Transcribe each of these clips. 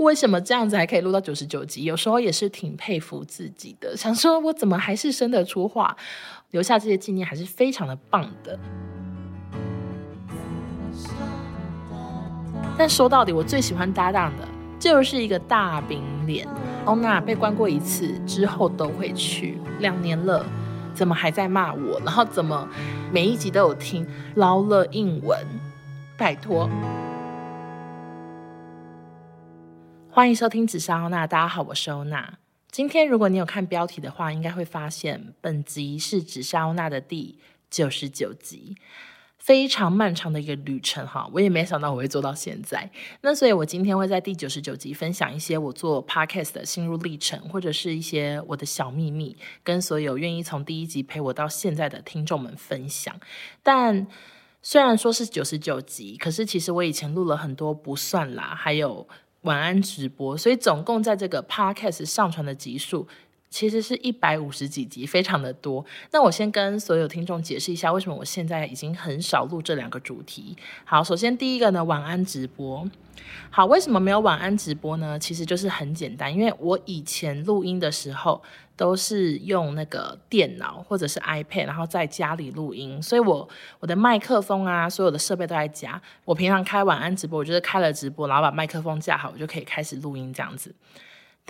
为什么这样子还可以录到九十九集？有时候也是挺佩服自己的，想说我怎么还是生得出话，留下这些纪念还是非常的棒的。但说到底，我最喜欢搭档的就是一个大饼脸。欧娜被关过一次之后都会去，两年了，怎么还在骂我？然后怎么每一集都有听？劳了英文，拜托。欢迎收听紫砂欧娜，大家好，我是欧娜。今天如果你有看标题的话，应该会发现本集是紫砂欧娜的第九十九集，非常漫长的一个旅程哈。我也没想到我会做到现在，那所以我今天会在第九十九集分享一些我做 podcast 的心路历程，或者是一些我的小秘密，跟所有愿意从第一集陪我到现在的听众们分享。但虽然说是九十九集，可是其实我以前录了很多不算啦，还有。晚安直播，所以总共在这个 podcast 上传的集数其实是一百五十几集，非常的多。那我先跟所有听众解释一下，为什么我现在已经很少录这两个主题。好，首先第一个呢，晚安直播。好，为什么没有晚安直播呢？其实就是很简单，因为我以前录音的时候都是用那个电脑或者是 iPad，然后在家里录音，所以我我的麦克风啊，所有的设备都在家。我平常开晚安直播，我就是开了直播，然后把麦克风架好，我就可以开始录音这样子。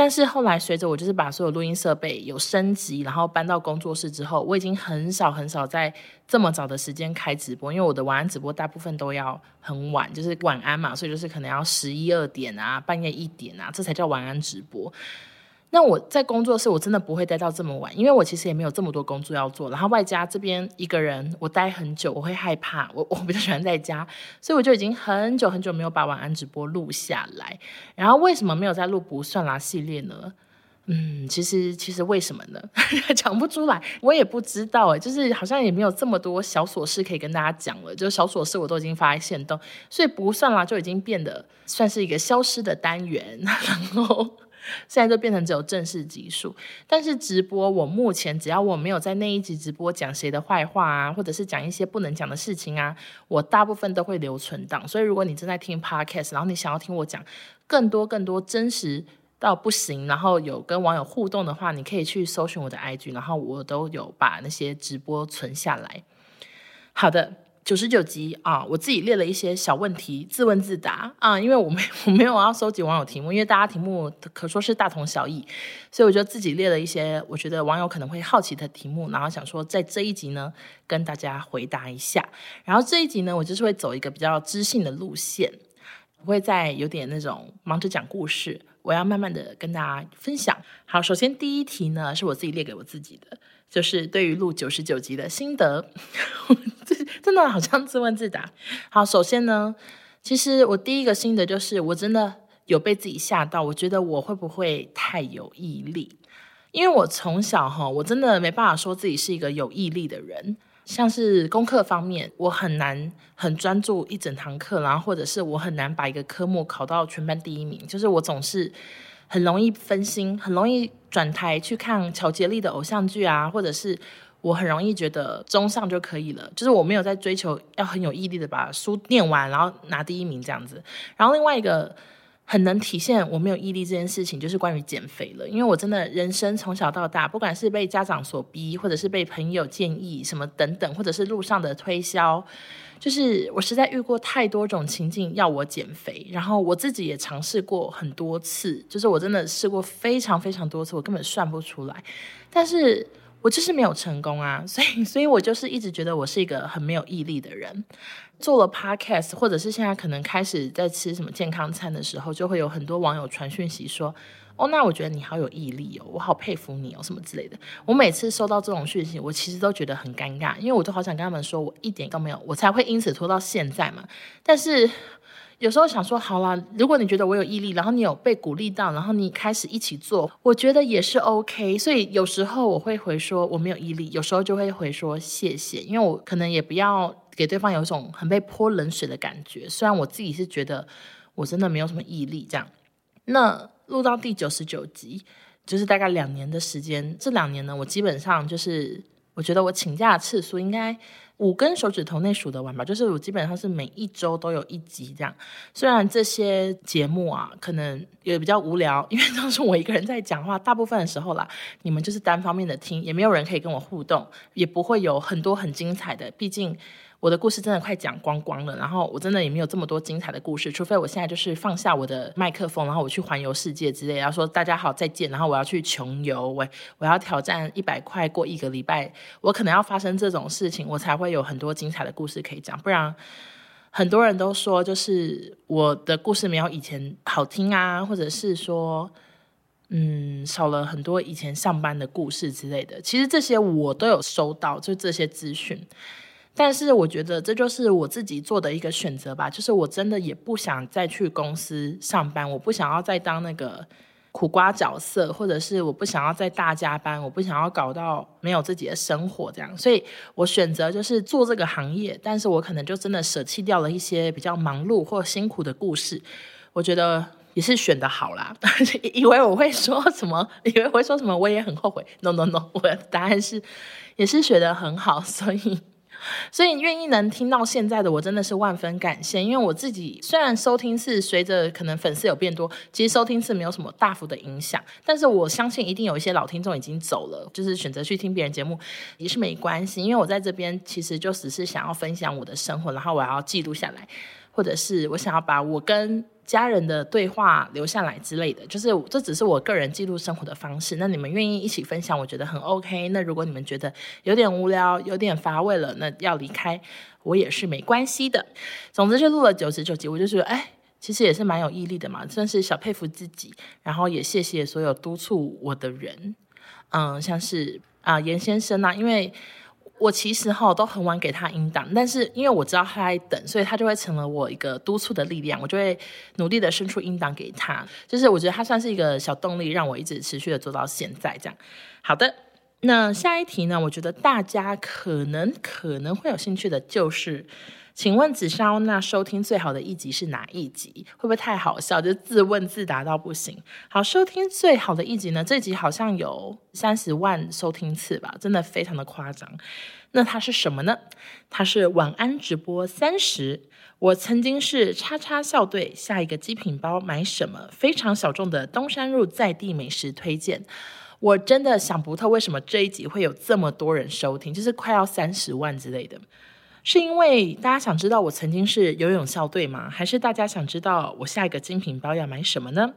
但是后来随着我就是把所有录音设备有升级，然后搬到工作室之后，我已经很少很少在这么早的时间开直播，因为我的晚安直播大部分都要很晚，就是晚安嘛，所以就是可能要十一二点啊，半夜一点啊，这才叫晚安直播。那我在工作室，我真的不会待到这么晚，因为我其实也没有这么多工作要做。然后外加这边一个人，我待很久，我会害怕。我 我比较喜欢在家，所以我就已经很久很久没有把晚安直播录下来。然后为什么没有再录不算啦系列呢？嗯，其实其实为什么呢？讲不出来，我也不知道哎。就是好像也没有这么多小琐事可以跟大家讲了，就小琐事我都已经发在限动，所以不算啦就已经变得算是一个消失的单元，然后。现在就变成只有正式集数，但是直播我目前只要我没有在那一集直播讲谁的坏话啊，或者是讲一些不能讲的事情啊，我大部分都会留存档。所以如果你正在听 podcast，然后你想要听我讲更多更多真实到不行，然后有跟网友互动的话，你可以去搜寻我的 IG，然后我都有把那些直播存下来。好的。九十九集啊，我自己列了一些小问题，自问自答啊，因为我没 我没有要收集网友题目，因为大家题目可说是大同小异，所以我就自己列了一些我觉得网友可能会好奇的题目，然后想说在这一集呢跟大家回答一下。然后这一集呢，我就是会走一个比较知性的路线，不会再有点那种忙着讲故事，我要慢慢的跟大家分享。好，首先第一题呢是我自己列给我自己的。就是对于录九十九集的心得，真的好像自问自答。好，首先呢，其实我第一个心得就是，我真的有被自己吓到，我觉得我会不会太有毅力？因为我从小哈，我真的没办法说自己是一个有毅力的人。像是功课方面，我很难很专注一整堂课，然后或者是我很难把一个科目考到全班第一名，就是我总是。很容易分心，很容易转台去看乔杰利的偶像剧啊，或者是我很容易觉得中上就可以了，就是我没有在追求要很有毅力的把书念完，然后拿第一名这样子。然后另外一个很能体现我没有毅力这件事情，就是关于减肥了，因为我真的人生从小到大，不管是被家长所逼，或者是被朋友建议什么等等，或者是路上的推销。就是我实在遇过太多种情境要我减肥，然后我自己也尝试过很多次，就是我真的试过非常非常多次，我根本算不出来，但是我就是没有成功啊，所以所以我就是一直觉得我是一个很没有毅力的人。做了 podcast，或者是现在可能开始在吃什么健康餐的时候，就会有很多网友传讯息说。哦，那我觉得你好有毅力哦，我好佩服你哦，什么之类的。我每次收到这种讯息，我其实都觉得很尴尬，因为我都好想跟他们说，我一点都没有，我才会因此拖到现在嘛。但是有时候想说，好啦，如果你觉得我有毅力，然后你有被鼓励到，然后你开始一起做，我觉得也是 OK。所以有时候我会回说我没有毅力，有时候就会回说谢谢，因为我可能也不要给对方有一种很被泼冷水的感觉。虽然我自己是觉得我真的没有什么毅力这样，那。录到第九十九集，就是大概两年的时间。这两年呢，我基本上就是，我觉得我请假次数应该五根手指头内数得完吧，就是我基本上是每一周都有一集这样。虽然这些节目啊，可能也比较无聊，因为都是我一个人在讲话，大部分的时候啦，你们就是单方面的听，也没有人可以跟我互动，也不会有很多很精彩的，毕竟。我的故事真的快讲光光了，然后我真的也没有这么多精彩的故事，除非我现在就是放下我的麦克风，然后我去环游世界之类，然后说大家好再见，然后我要去穷游，我我要挑战一百块过一个礼拜，我可能要发生这种事情，我才会有很多精彩的故事可以讲，不然很多人都说就是我的故事没有以前好听啊，或者是说嗯少了很多以前上班的故事之类的，其实这些我都有收到，就这些资讯。但是我觉得这就是我自己做的一个选择吧，就是我真的也不想再去公司上班，我不想要再当那个苦瓜角色，或者是我不想要再大加班，我不想要搞到没有自己的生活这样，所以我选择就是做这个行业，但是我可能就真的舍弃掉了一些比较忙碌或辛苦的故事，我觉得也是选的好啦，以为我会说什么，以为我会说什么，我也很后悔，no no no，我的答案是也是选的很好，所以。所以愿意能听到现在的我真的是万分感谢，因为我自己虽然收听是随着可能粉丝有变多，其实收听是没有什么大幅的影响，但是我相信一定有一些老听众已经走了，就是选择去听别人节目也是没关系，因为我在这边其实就只是想要分享我的生活，然后我要记录下来，或者是我想要把我跟。家人的对话留下来之类的，就是这只是我个人记录生活的方式。那你们愿意一起分享，我觉得很 OK。那如果你们觉得有点无聊、有点乏味了，那要离开我也是没关系的。总之就录了九十九集，我就觉得哎，其实也是蛮有毅力的嘛，算是小佩服自己。然后也谢谢所有督促我的人，嗯，像是啊严先生啊，因为。我其实哈都很晚给他音档，但是因为我知道他在等，所以他就会成了我一个督促的力量，我就会努力的伸出音档给他。就是我觉得他算是一个小动力，让我一直持续的做到现在这样。好的，那下一题呢？我觉得大家可能可能会有兴趣的就是。请问紫砂欧娜收听最好的一集是哪一集？会不会太好笑？就自问自答到不行。好，收听最好的一集呢？这集好像有三十万收听次吧，真的非常的夸张。那它是什么呢？它是晚安直播三十。我曾经是叉叉校队，下一个极品包买什么？非常小众的东山路在地美食推荐。我真的想不透为什么这一集会有这么多人收听，就是快要三十万之类的。是因为大家想知道我曾经是游泳校队吗？还是大家想知道我下一个精品包要买什么呢？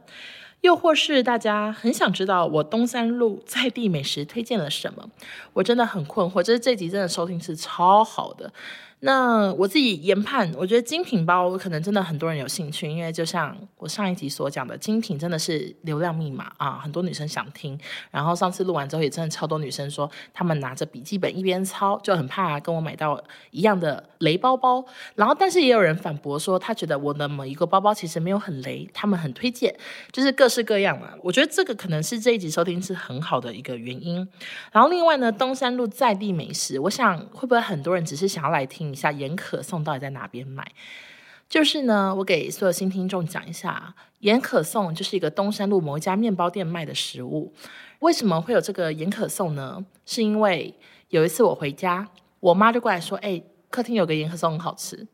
又或是大家很想知道我东山路在地美食推荐了什么？我真的很困惑。这这集真的收听是超好的。那我自己研判，我觉得精品包可能真的很多人有兴趣，因为就像我上一集所讲的，精品真的是流量密码啊，很多女生想听。然后上次录完之后，也真的超多女生说，她们拿着笔记本一边抄，就很怕跟我买到一样的雷包包。然后，但是也有人反驳说，他觉得我的某一个包包其实没有很雷，他们很推荐，就是各式各样嘛。我觉得这个可能是这一集收听是很好的一个原因。然后另外呢，东山路在地美食，我想会不会很多人只是想要来听。一下盐可颂到底在哪边买？就是呢，我给所有新听众讲一下，盐可颂就是一个东山路某一家面包店卖的食物。为什么会有这个盐可颂呢？是因为有一次我回家，我妈就过来说：“哎，客厅有个盐可颂很好吃。”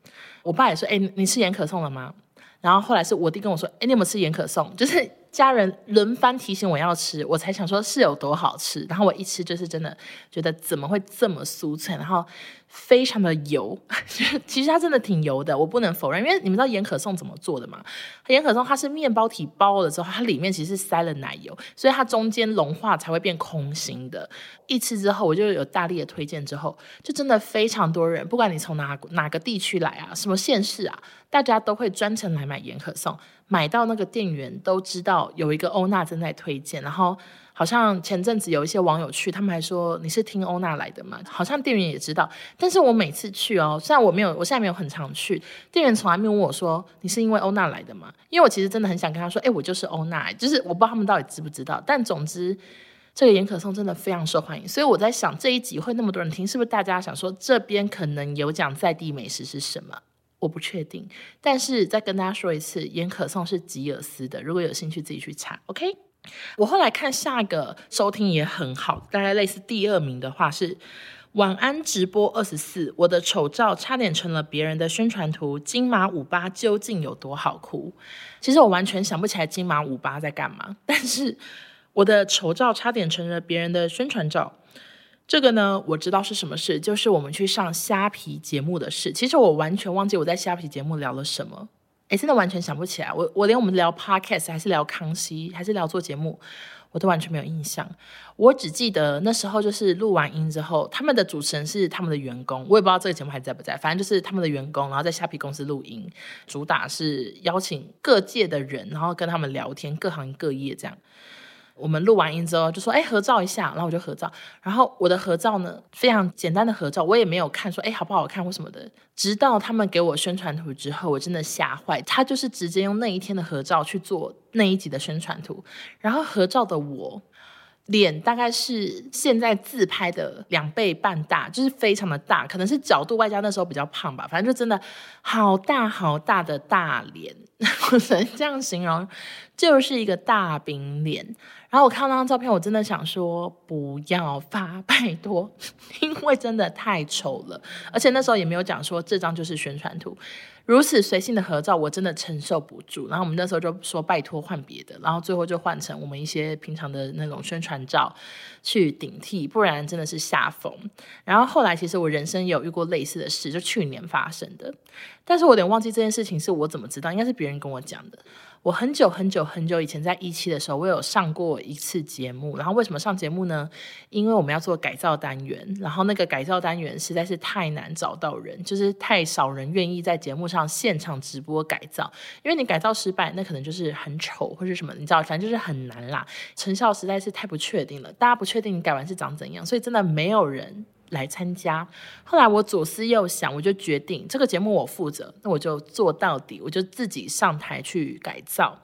我爸也说：“哎，你吃盐可颂了吗？”然后后来是我弟跟我说：“哎，你有没有吃盐可颂？”就是。家人轮番提醒我要吃，我才想说是有多好吃。然后我一吃就是真的觉得怎么会这么酥脆，然后非常的油。其实它真的挺油的，我不能否认。因为你们知道盐可颂怎么做的吗？盐可颂它是面包体包了之后，它里面其实是塞了奶油，所以它中间融化才会变空心的。一吃之后，我就有大力的推荐，之后就真的非常多人，不管你从哪哪个地区来啊，什么县市啊，大家都会专程来买盐可颂。买到那个店员都知道有一个欧娜正在推荐，然后好像前阵子有一些网友去，他们还说，你是听欧娜来的吗？好像店员也知道，但是我每次去哦，虽然我没有，我现在没有很常去，店员从来没有问我说，你是因为欧娜来的吗？因为我其实真的很想跟他说，哎，我就是欧娜，就是我不知道他们到底知不知道，但总之这个严可颂真的非常受欢迎，所以我在想这一集会那么多人听，是不是大家想说这边可能有讲在地美食是什么？我不确定，但是再跟大家说一次，严可颂是吉尔斯的，如果有兴趣自己去查。OK，我后来看下一个收听也很好，大概类似第二名的话是晚安直播二十四，我的丑照差点成了别人的宣传图。金马五八究竟有多好哭？其实我完全想不起来金马五八在干嘛，但是我的丑照差点成了别人的宣传照。这个呢，我知道是什么事，就是我们去上虾皮节目的事。其实我完全忘记我在虾皮节目聊了什么，诶，真的完全想不起来。我我连我们聊 podcast 还是聊康熙，还是聊做节目。我都完全没有印象，我只记得那时候就是录完音之后，他们的主持人是他们的员工，我也不知道这个节目还在不在，反正就是他们的员工，然后在虾皮公司录音，主打是邀请各界的人，然后跟他们聊天，各行各业这样。我们录完音之后就说，哎，合照一下，然后我就合照。然后我的合照呢，非常简单的合照，我也没有看说，哎，好不好看或什么的。直到他们给我宣传图之后，我真的吓坏。他就是直接用那一天的合照去做那一集的宣传图，然后合照的我。脸大概是现在自拍的两倍半大，就是非常的大，可能是角度外加那时候比较胖吧，反正就真的好大好大的大脸，我只能这样形容，就是一个大饼脸。然后我看到那张照片，我真的想说不要发，拜托，因为真的太丑了，而且那时候也没有讲说这张就是宣传图。如此随性的合照，我真的承受不住。然后我们那时候就说拜托换别的，然后最后就换成我们一些平常的那种宣传照去顶替，不然真的是吓疯。然后后来其实我人生有遇过类似的事，就去年发生的，但是我有点忘记这件事情是我怎么知道，应该是别人跟我讲的。我很久很久很久以前在一期的时候，我有上过一次节目。然后为什么上节目呢？因为我们要做改造单元，然后那个改造单元实在是太难找到人，就是太少人愿意在节目上现场直播改造。因为你改造失败，那可能就是很丑或是什么，你知道，反正就是很难啦。成效实在是太不确定了，大家不确定你改完是长怎样，所以真的没有人。来参加，后来我左思右想，我就决定这个节目我负责，那我就做到底，我就自己上台去改造。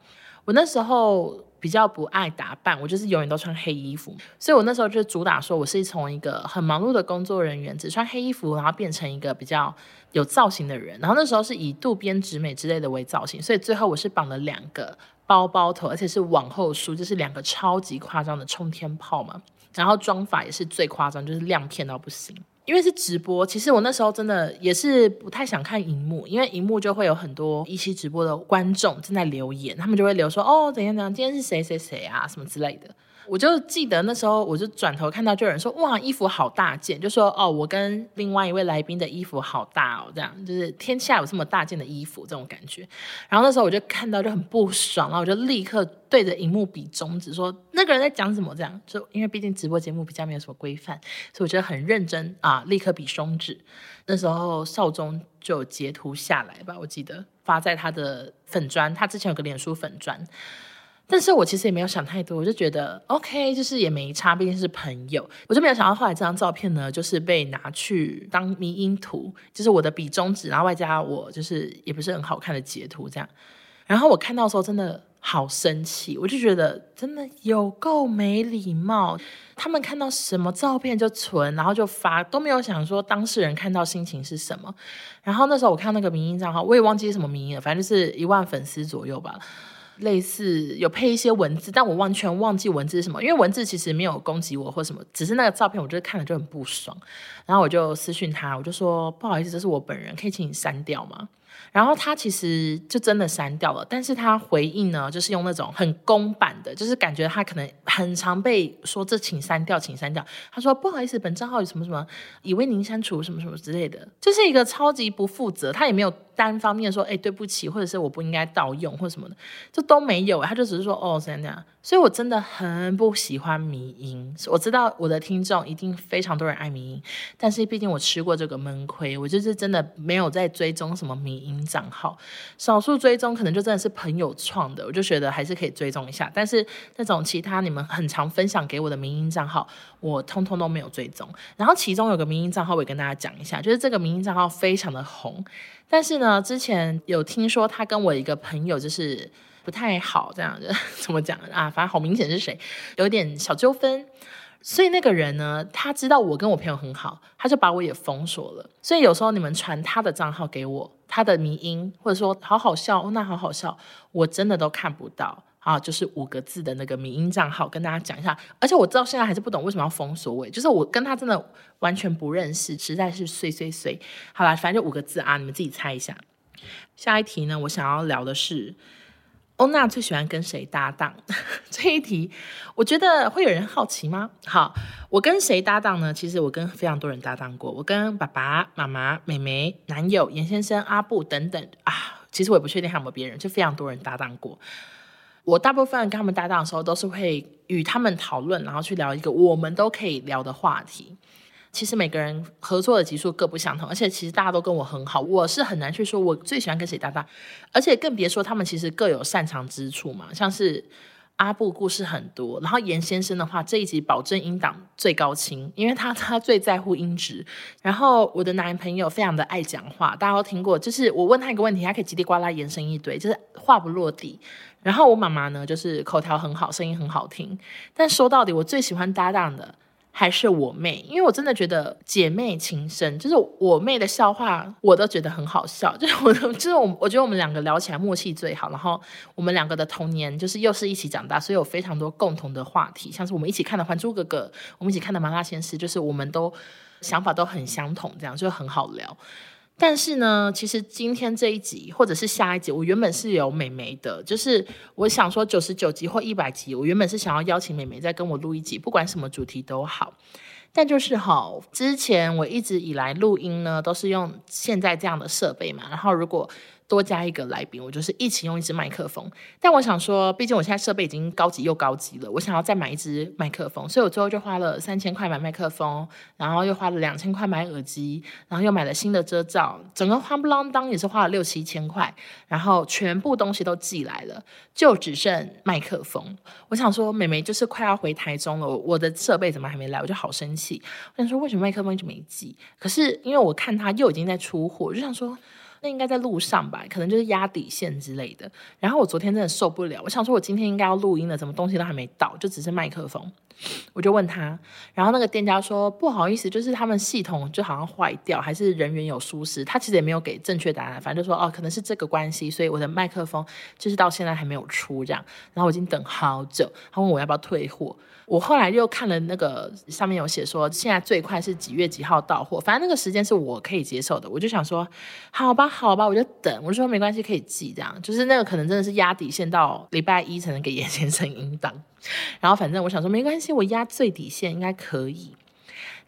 我那时候比较不爱打扮，我就是永远都穿黑衣服，所以我那时候就主打说，我是从一个很忙碌的工作人员，只穿黑衣服，然后变成一个比较有造型的人。然后那时候是以渡边直美之类的为造型，所以最后我是绑了两个包包头，而且是往后梳，就是两个超级夸张的冲天炮嘛。然后妆法也是最夸张，就是亮片到不行。因为是直播，其实我那时候真的也是不太想看荧幕，因为荧幕就会有很多一期直播的观众正在留言，他们就会留说哦，怎样怎样，今天是谁谁谁啊，什么之类的。我就记得那时候，我就转头看到就有人说：“哇，衣服好大件！”就说：“哦，我跟另外一位来宾的衣服好大哦，这样就是天下有这么大件的衣服这种感觉。”然后那时候我就看到就很不爽，然后我就立刻对着荧幕比中指说：“那个人在讲什么？”这样就因为毕竟直播节目比较没有什么规范，所以我觉得很认真啊，立刻比中指。那时候少宗就截图下来吧，我记得发在他的粉砖，他之前有个脸书粉砖。但是我其实也没有想太多，我就觉得 OK，就是也没差，毕竟是朋友。我就没有想到后来这张照片呢，就是被拿去当迷因图，就是我的比中指，然后外加我就是也不是很好看的截图这样。然后我看到的时候真的好生气，我就觉得真的有够没礼貌。他们看到什么照片就存，然后就发，都没有想说当事人看到心情是什么。然后那时候我看那个迷因账号，我也忘记什么迷因了，反正就是一万粉丝左右吧。类似有配一些文字，但我完全忘记文字是什么，因为文字其实没有攻击我或什么，只是那个照片我就是看了就很不爽，然后我就私讯他，我就说不好意思，这是我本人，可以请你删掉吗？然后他其实就真的删掉了，但是他回应呢，就是用那种很公版的，就是感觉他可能很常被说这请删掉，请删掉。他说不好意思，本账号有什么什么，已为您删除什么什么之类的，就是一个超级不负责，他也没有。单方面说，哎，对不起，或者是我不应该盗用，或什么的，这都没有。他就只是说，哦，这样这样。所以我真的很不喜欢迷因。我知道我的听众一定非常多人爱迷因，但是毕竟我吃过这个闷亏，我就是真的没有在追踪什么迷因账号。少数追踪可能就真的是朋友创的，我就觉得还是可以追踪一下。但是那种其他你们很常分享给我的迷因账号，我通通都没有追踪。然后其中有个迷因账号，我也跟大家讲一下，就是这个迷因账号非常的红。但是呢，之前有听说他跟我一个朋友就是不太好，这样子怎么讲啊？反正好明显是谁，有点小纠纷。所以那个人呢，他知道我跟我朋友很好，他就把我也封锁了。所以有时候你们传他的账号给我。他的迷音，或者说好好笑，哦，那好好笑，我真的都看不到啊，就是五个字的那个迷音账号，跟大家讲一下。而且我知道现在还是不懂为什么要封锁我，就是我跟他真的完全不认识，实在是碎碎碎。好啦，反正就五个字啊，你们自己猜一下。下一题呢，我想要聊的是。欧娜最喜欢跟谁搭档？这一题，我觉得会有人好奇吗？好，我跟谁搭档呢？其实我跟非常多人搭档过，我跟爸爸妈妈、妹妹、男友严先生、阿布等等啊，其实我也不确定还有没有别人，就非常多人搭档过。我大部分跟他们搭档的时候，都是会与他们讨论，然后去聊一个我们都可以聊的话题。其实每个人合作的级数各不相同，而且其实大家都跟我很好，我是很难去说我最喜欢跟谁搭档，而且更别说他们其实各有擅长之处嘛。像是阿布故事很多，然后严先生的话这一集保证音档最高清，因为他他最在乎音质。然后我的男朋友非常的爱讲话，大家都听过，就是我问他一个问题，他可以叽里呱啦延伸一堆，就是话不落地。然后我妈妈呢，就是口条很好，声音很好听。但说到底，我最喜欢搭档的。还是我妹，因为我真的觉得姐妹情深，就是我妹的笑话我都觉得很好笑，就是我，就是我，我觉得我们两个聊起来默契最好。然后我们两个的童年就是又是一起长大，所以有非常多共同的话题，像是我们一起看的《还珠格格》，我们一起看的《麻辣鲜师》，就是我们都想法都很相同，这样就很好聊。但是呢，其实今天这一集或者是下一集，我原本是有美眉的，就是我想说九十九集或一百集，我原本是想要邀请美眉再跟我录一集，不管什么主题都好。但就是哈，之前我一直以来录音呢，都是用现在这样的设备嘛，然后如果多加一个来宾，我就是一起用一支麦克风。但我想说，毕竟我现在设备已经高级又高级了，我想要再买一支麦克风，所以我最后就花了三千块买麦克风，然后又花了两千块买耳机，然后又买了新的遮罩，整个夯不啷当也是花了六七千块，然后全部东西都寄来了，就只剩麦克风。我想说，美眉就是快要回台中了，我的设备怎么还没来？我就好生气。我想说，为什么麦克风一直没寄？可是因为我看他又已经在出货，我就想说。那应该在路上吧，可能就是压底线之类的。然后我昨天真的受不了，我想说我今天应该要录音了，怎么东西都还没到，就只是麦克风。我就问他，然后那个店家说不好意思，就是他们系统就好像坏掉，还是人员有疏失。他其实也没有给正确答案，反正就说哦，可能是这个关系，所以我的麦克风就是到现在还没有出这样。然后我已经等好久，他问我要不要退货。我后来又看了那个上面有写说，现在最快是几月几号到货，反正那个时间是我可以接受的。我就想说，好吧，好吧，我就等。我就说没关系，可以寄这样。就是那个可能真的是压底线到礼拜一才能给严先生音档。然后反正我想说没关系，我压最底线应该可以。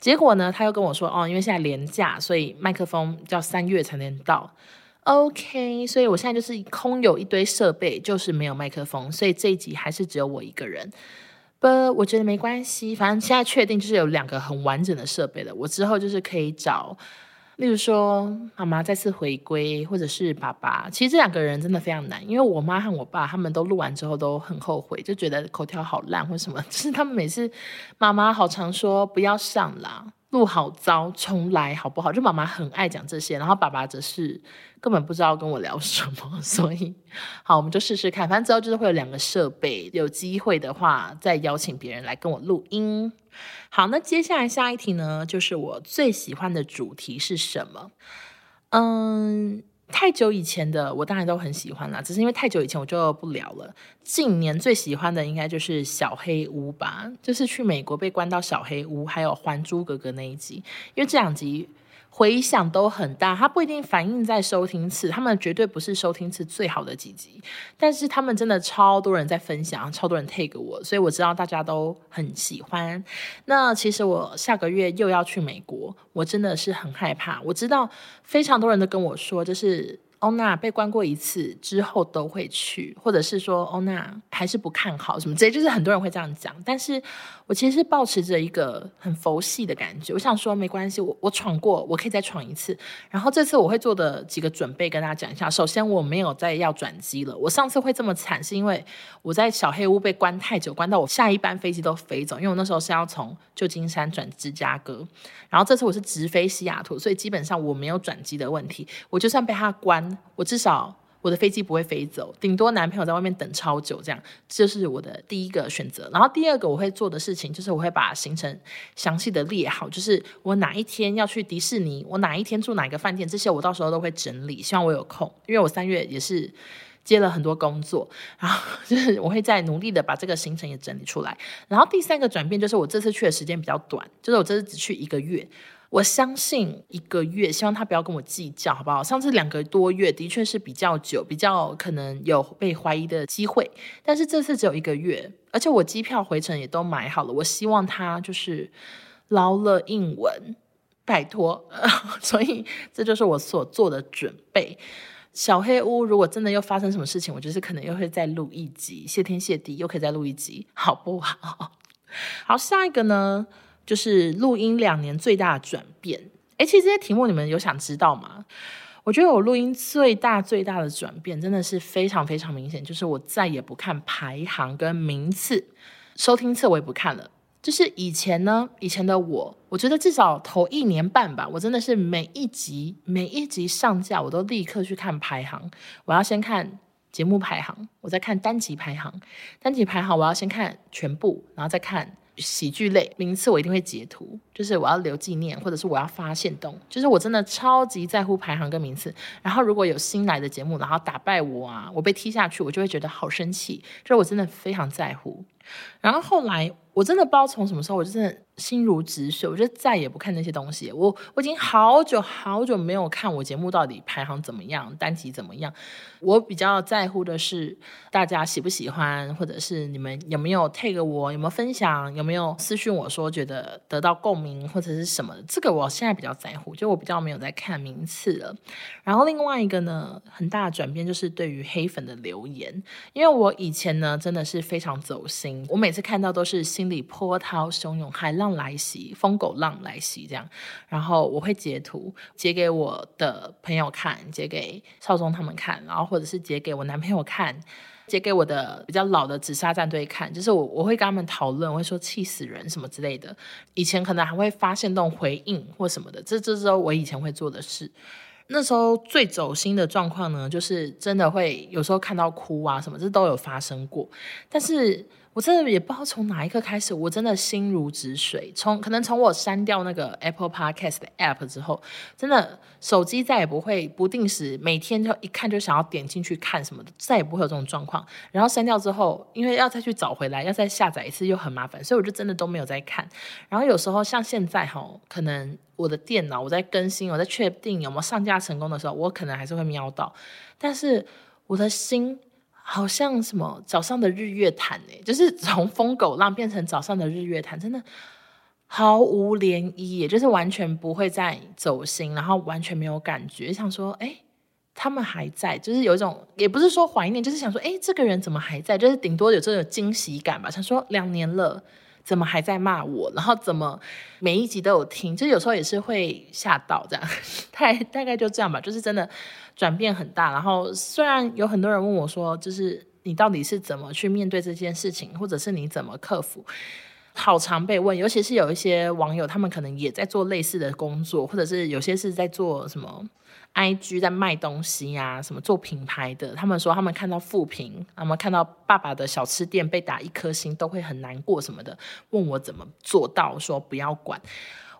结果呢，他又跟我说，哦，因为现在廉价，所以麦克风要三月才能到。OK，所以我现在就是空有一堆设备，就是没有麦克风，所以这一集还是只有我一个人。不，我觉得没关系，反正现在确定就是有两个很完整的设备了。我之后就是可以找，例如说妈妈再次回归，或者是爸爸。其实这两个人真的非常难，因为我妈和我爸他们都录完之后都很后悔，就觉得口条好烂或什么。就是他们每次妈妈好常说不要上啦。路好糟，重来好不好？就妈妈很爱讲这些，然后爸爸则是根本不知道跟我聊什么，所以好，我们就试试看。反正之后就是会有两个设备，有机会的话再邀请别人来跟我录音。好，那接下来下一题呢，就是我最喜欢的主题是什么？嗯。太久以前的我当然都很喜欢啦，只是因为太久以前我就不聊了。近年最喜欢的应该就是小黑屋吧，就是去美国被关到小黑屋，还有《还珠格格》那一集，因为这两集。回响都很大，它不一定反映在收听次，他们绝对不是收听次最好的几集，但是他们真的超多人在分享，超多人 take 我，所以我知道大家都很喜欢。那其实我下个月又要去美国，我真的是很害怕。我知道非常多人都跟我说，就是。欧娜被关过一次之后都会去，或者是说欧娜还是不看好什么之类，就是很多人会这样讲。但是我其实是抱持着一个很佛系的感觉，我想说没关系，我我闯过，我可以再闯一次。然后这次我会做的几个准备跟大家讲一下。首先我没有再要转机了，我上次会这么惨是因为我在小黑屋被关太久，关到我下一班飞机都飞走，因为我那时候是要从旧金山转芝加哥，然后这次我是直飞西雅图，所以基本上我没有转机的问题。我就算被他关。我至少我的飞机不会飞走，顶多男朋友在外面等超久，这样这是我的第一个选择。然后第二个我会做的事情就是我会把行程详细的列好，就是我哪一天要去迪士尼，我哪一天住哪个饭店，这些我到时候都会整理。希望我有空，因为我三月也是接了很多工作，然后就是我会再努力的把这个行程也整理出来。然后第三个转变就是我这次去的时间比较短，就是我这次只去一个月。我相信一个月，希望他不要跟我计较，好不好？上次两个多月的确是比较久，比较可能有被怀疑的机会，但是这次只有一个月，而且我机票回程也都买好了。我希望他就是捞了印文，拜托。所以这就是我所做的准备。小黑屋如果真的又发生什么事情，我就是可能又会再录一集，谢天谢地又可以再录一集，好不好？好，下一个呢？就是录音两年最大的转变，诶，其实这些题目你们有想知道吗？我觉得我录音最大最大的转变真的是非常非常明显，就是我再也不看排行跟名次，收听次我也不看了。就是以前呢，以前的我，我觉得至少头一年半吧，我真的是每一集每一集上架，我都立刻去看排行，我要先看节目排行，我再看单集排行，单集排行我要先看全部，然后再看。喜剧类名次我一定会截图，就是我要留纪念，或者是我要发现动，就是我真的超级在乎排行跟名次。然后如果有新来的节目，然后打败我啊，我被踢下去，我就会觉得好生气，就是我真的非常在乎。然后后来我真的不知道从什么时候，我就真的。心如止水，我就再也不看那些东西。我我已经好久好久没有看我节目到底排行怎么样，单集怎么样。我比较在乎的是大家喜不喜欢，或者是你们有没有 take 我，有没有分享，有没有私讯我说觉得得到共鸣或者是什么。这个我现在比较在乎，就我比较没有在看名次了。然后另外一个呢，很大的转变就是对于黑粉的留言，因为我以前呢真的是非常走心，我每次看到都是心里波涛汹涌，海浪。来袭，疯狗浪来袭，这样，然后我会截图截给我的朋友看，截给少宗他们看，然后或者是截给我男朋友看，截给我的比较老的紫砂战队看，就是我我会跟他们讨论，我会说气死人什么之类的。以前可能还会发限动回应或什么的，这这是我以前会做的事。那时候最走心的状况呢，就是真的会有时候看到哭啊什么，这都有发生过，但是。我真的也不知道从哪一刻开始，我真的心如止水。从可能从我删掉那个 Apple Podcast 的 App 之后，真的手机再也不会不定时每天就一看就想要点进去看什么的，再也不会有这种状况。然后删掉之后，因为要再去找回来，要再下载一次又很麻烦，所以我就真的都没有再看。然后有时候像现在哈，可能我的电脑我在更新，我在确定有没有上架成功的时候，我可能还是会瞄到，但是我的心。好像什么早上的日月潭哎，就是从疯狗浪变成早上的日月潭，真的毫无涟漪，也就是完全不会再走心，然后完全没有感觉，想说哎，他们还在，就是有一种也不是说怀念，就是想说哎，这个人怎么还在？就是顶多有这种惊喜感吧，想说两年了。怎么还在骂我？然后怎么每一集都有听？就有时候也是会吓到这样，大大概就这样吧。就是真的转变很大。然后虽然有很多人问我说，就是你到底是怎么去面对这件事情，或者是你怎么克服？好常被问，尤其是有一些网友，他们可能也在做类似的工作，或者是有些是在做什么。IG 在卖东西呀、啊，什么做品牌的？他们说他们看到负评，他们看到爸爸的小吃店被打一颗星，都会很难过什么的。问我怎么做到，说不要管。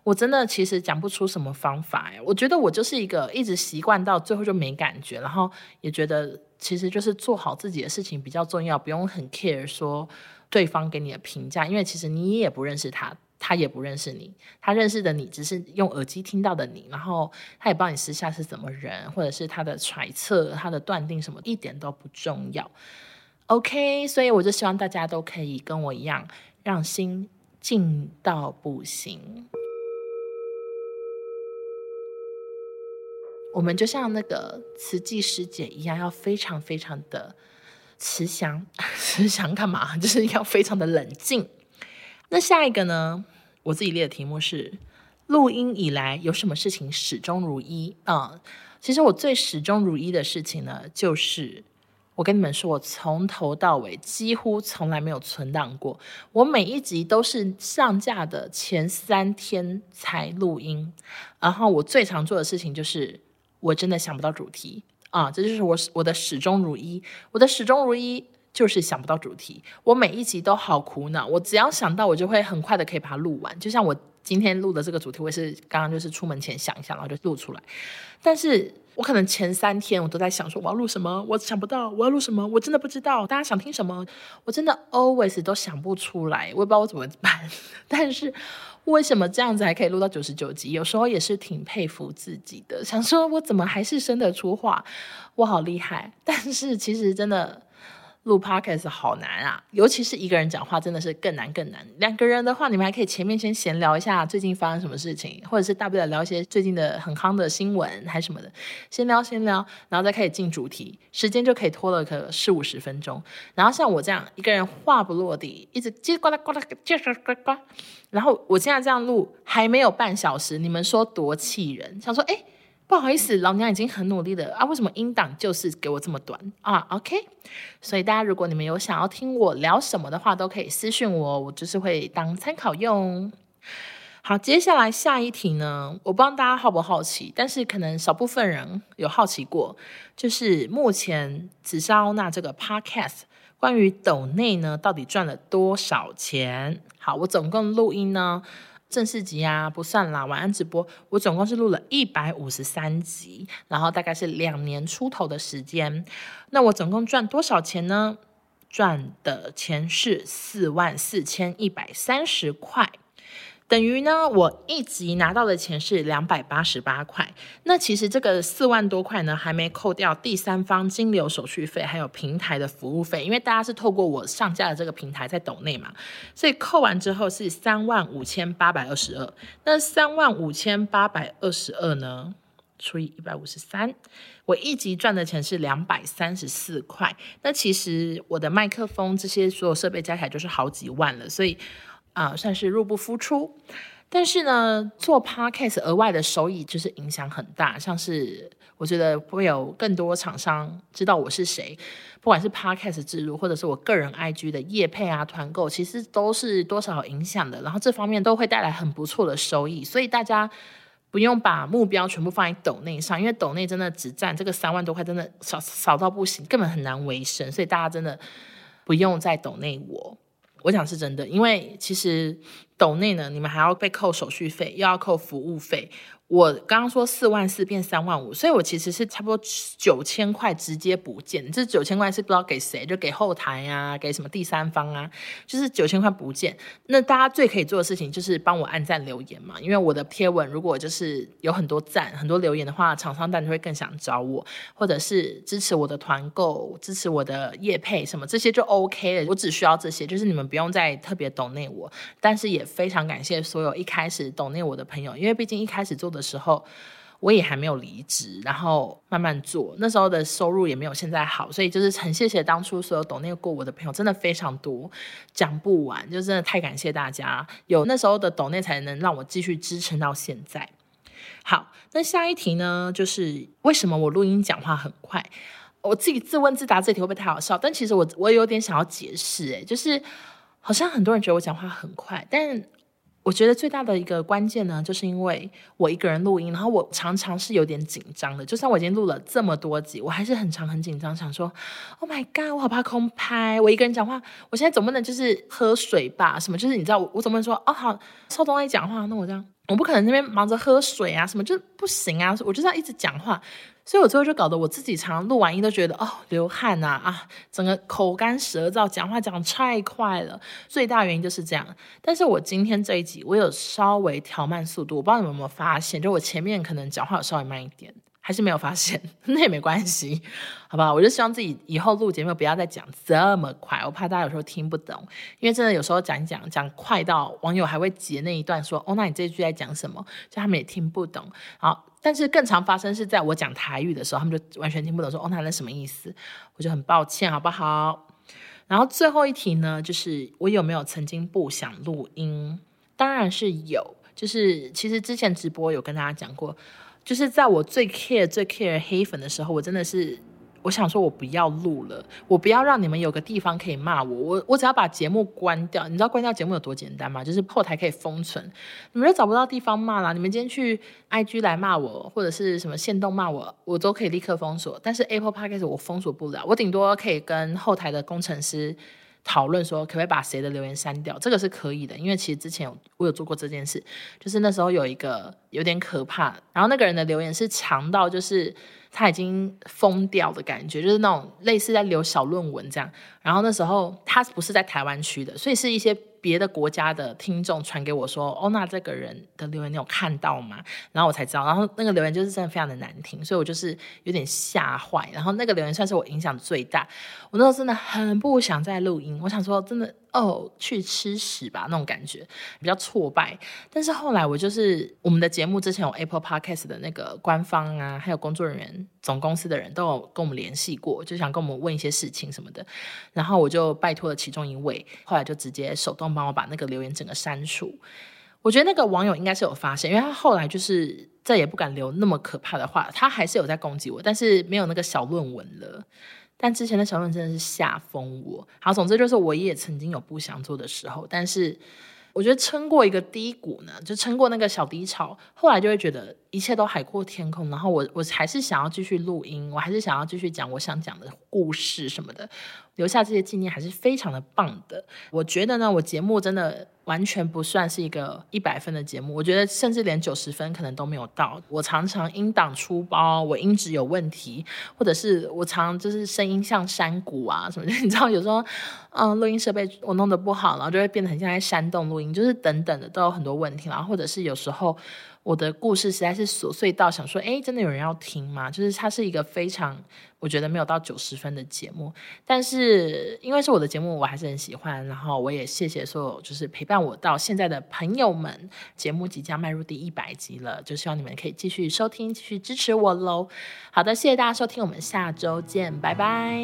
我真的其实讲不出什么方法哎。我觉得我就是一个一直习惯到最后就没感觉，然后也觉得其实就是做好自己的事情比较重要，不用很 care 说对方给你的评价，因为其实你也不认识他。他也不认识你，他认识的你只是用耳机听到的你，然后他也不知道你私下是怎么人，或者是他的揣测、他的断定什么，一点都不重要。OK，所以我就希望大家都可以跟我一样，让心静到不行。我们就像那个慈济师姐一样，要非常非常的慈祥，慈祥干嘛？就是要非常的冷静。那下一个呢？我自己列的题目是：录音以来有什么事情始终如一？啊、嗯，其实我最始终如一的事情呢，就是我跟你们说，我从头到尾几乎从来没有存档过。我每一集都是上架的前三天才录音。然后我最常做的事情就是，我真的想不到主题。啊，这就是我我的始终如一，我的始终如一就是想不到主题，我每一集都好苦恼，我只要想到，我就会很快的可以把它录完，就像我今天录的这个主题，我也是刚刚就是出门前想一想，然后就录出来，但是我可能前三天我都在想说我要录什么，我想不到我要录什么，我真的不知道大家想听什么，我真的 always 都想不出来，我也不知道我怎么办，但是。为什么这样子还可以录到九十九集？有时候也是挺佩服自己的，想说我怎么还是生得出话，我好厉害。但是其实真的。录 podcast 好难啊，尤其是一个人讲话，真的是更难更难。两个人的话，你们还可以前面先闲聊一下最近发生什么事情，或者是大不了聊一些最近的很夯的新闻还什么的，先聊先聊，然后再开始进主题，时间就可以拖了个四五十分钟。然后像我这样一个人话不落地，一直叽呱啦呱啦叽呱呱呱，然后我现在这样录还没有半小时，你们说多气人？想说哎。诶不好意思，老娘已经很努力了啊！为什么音档就是给我这么短啊？OK，所以大家如果你们有想要听我聊什么的话，都可以私讯我，我就是会当参考用。好，接下来下一题呢，我不知道大家好不好奇，但是可能少部分人有好奇过，就是目前紫砂欧娜这个 Podcast 关于抖内呢，到底赚了多少钱？好，我总共录音呢。正式集啊，不算啦，晚安直播，我总共是录了一百五十三集，然后大概是两年出头的时间。那我总共赚多少钱呢？赚的钱是四万四千一百三十块。等于呢，我一集拿到的钱是两百八十八块。那其实这个四万多块呢，还没扣掉第三方金流手续费，还有平台的服务费。因为大家是透过我上架的这个平台在抖内嘛，所以扣完之后是三万五千八百二十二。那三万五千八百二十二呢，除以一百五十三，我一集赚的钱是两百三十四块。那其实我的麦克风这些所有设备加起来就是好几万了，所以。啊，算是入不敷出，但是呢，做 podcast 额外的收益就是影响很大，像是我觉得会有更多厂商知道我是谁，不管是 podcast 置入，或者是我个人 IG 的业配啊、团购，其实都是多少影响的，然后这方面都会带来很不错的收益，所以大家不用把目标全部放在抖内上，因为抖内真的只占这个三万多块，真的少少到不行，根本很难维生，所以大家真的不用再抖内我。我讲是真的，因为其实抖内呢，你们还要被扣手续费，又要扣服务费。我刚刚说四万四变三万五，所以我其实是差不多九千块直接不见。这九千块是不知道给谁，就给后台啊，给什么第三方啊，就是九千块不见。那大家最可以做的事情就是帮我按赞留言嘛，因为我的贴文如果就是有很多赞、很多留言的话，厂商当然会更想找我，或者是支持我的团购、支持我的业配什么这些就 OK 了。我只需要这些，就是你们不用再特别懂内我，但是也非常感谢所有一开始懂内我的朋友，因为毕竟一开始做的。的时候，我也还没有离职，然后慢慢做。那时候的收入也没有现在好，所以就是很谢谢当初所有抖内过我的朋友，真的非常多，讲不完，就真的太感谢大家。有那时候的懂内，才能让我继续支撑到现在。好，那下一题呢，就是为什么我录音讲话很快？我自己自问自答，这题会不会太好笑？但其实我我有点想要解释，哎，就是好像很多人觉得我讲话很快，但。我觉得最大的一个关键呢，就是因为我一个人录音，然后我常常是有点紧张的。就算我已经录了这么多集，我还是很常很紧张，想说：“Oh my god，我好怕空拍。”我一个人讲话，我现在总不能就是喝水吧？什么？就是你知道，我我总不能说：“哦，好，邵东来讲话，那我这样，我不可能那边忙着喝水啊，什么就不行啊！我就是要一直讲话。”所以我最后就搞得我自己常常录完音都觉得哦流汗呐啊，啊，整个口干舌燥，讲话讲太快了。最大原因就是这样。但是我今天这一集我有稍微调慢速度，我不知道你们有没有发现，就我前面可能讲话有稍微慢一点，还是没有发现，那也没关系，好吧？我就希望自己以后录节目不要再讲这么快，我怕大家有时候听不懂，因为真的有时候讲讲讲快到网友还会截那一段说哦，那你这句在讲什么？就他们也听不懂。好。但是更常发生是在我讲台语的时候，他们就完全听不懂，说“哦，那那什么意思？”我就很抱歉，好不好？然后最后一题呢，就是我有没有曾经不想录音？当然是有，就是其实之前直播有跟大家讲过，就是在我最 care 最 care 黑粉的时候，我真的是我想说，我不要录了，我不要让你们有个地方可以骂我，我我只要把节目关掉。你知道关掉节目有多简单吗？就是后台可以封存，你们就找不到地方骂了。你们今天去 IG 来骂我，或者是什么限动骂我，我都可以立刻封锁。但是 Apple Podcast 我封锁不了，我顶多可以跟后台的工程师讨论说，可不可以把谁的留言删掉？这个是可以的，因为其实之前我有做过这件事，就是那时候有一个有点可怕，然后那个人的留言是长到就是。他已经疯掉的感觉，就是那种类似在留小论文这样。然后那时候他不是在台湾区的，所以是一些别的国家的听众传给我说：“哦，那这个人的留言你有看到吗？”然后我才知道，然后那个留言就是真的非常的难听，所以我就是有点吓坏。然后那个留言算是我影响最大，我那时候真的很不想再录音，我想说真的。哦，去吃屎吧那种感觉，比较挫败。但是后来我就是我们的节目之前有 Apple Podcast 的那个官方啊，还有工作人员、总公司的人都有跟我们联系过，就想跟我们问一些事情什么的。然后我就拜托了其中一位，后来就直接手动帮我把那个留言整个删除。我觉得那个网友应该是有发现，因为他后来就是再也不敢留那么可怕的话，他还是有在攻击我，但是没有那个小论文了。但之前的小论文真的是吓疯我。好，总之就是我也曾经有不想做的时候，但是我觉得撑过一个低谷呢，就撑过那个小低潮，后来就会觉得一切都海阔天空。然后我我还是想要继续录音，我还是想要继续讲我想讲的故事什么的，留下这些纪念还是非常的棒的。我觉得呢，我节目真的。完全不算是一个一百分的节目，我觉得甚至连九十分可能都没有到。我常常音档出包，我音质有问题，或者是我常就是声音像山谷啊什么的，你知道有时候，嗯，录音设备我弄得不好，然后就会变得很像在山洞录音，就是等等的都有很多问题。然后或者是有时候。我的故事实在是琐碎到想说，诶，真的有人要听吗？就是它是一个非常，我觉得没有到九十分的节目，但是因为是我的节目，我还是很喜欢。然后我也谢谢所有就是陪伴我到现在的朋友们。节目即将迈入第一百集了，就希望你们可以继续收听，继续支持我喽。好的，谢谢大家收听，我们下周见，拜拜。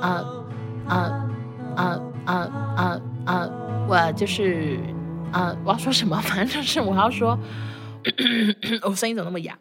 啊啊啊啊啊啊！我就是啊，我要说什么？反正就是我要说，我声音怎么那么哑？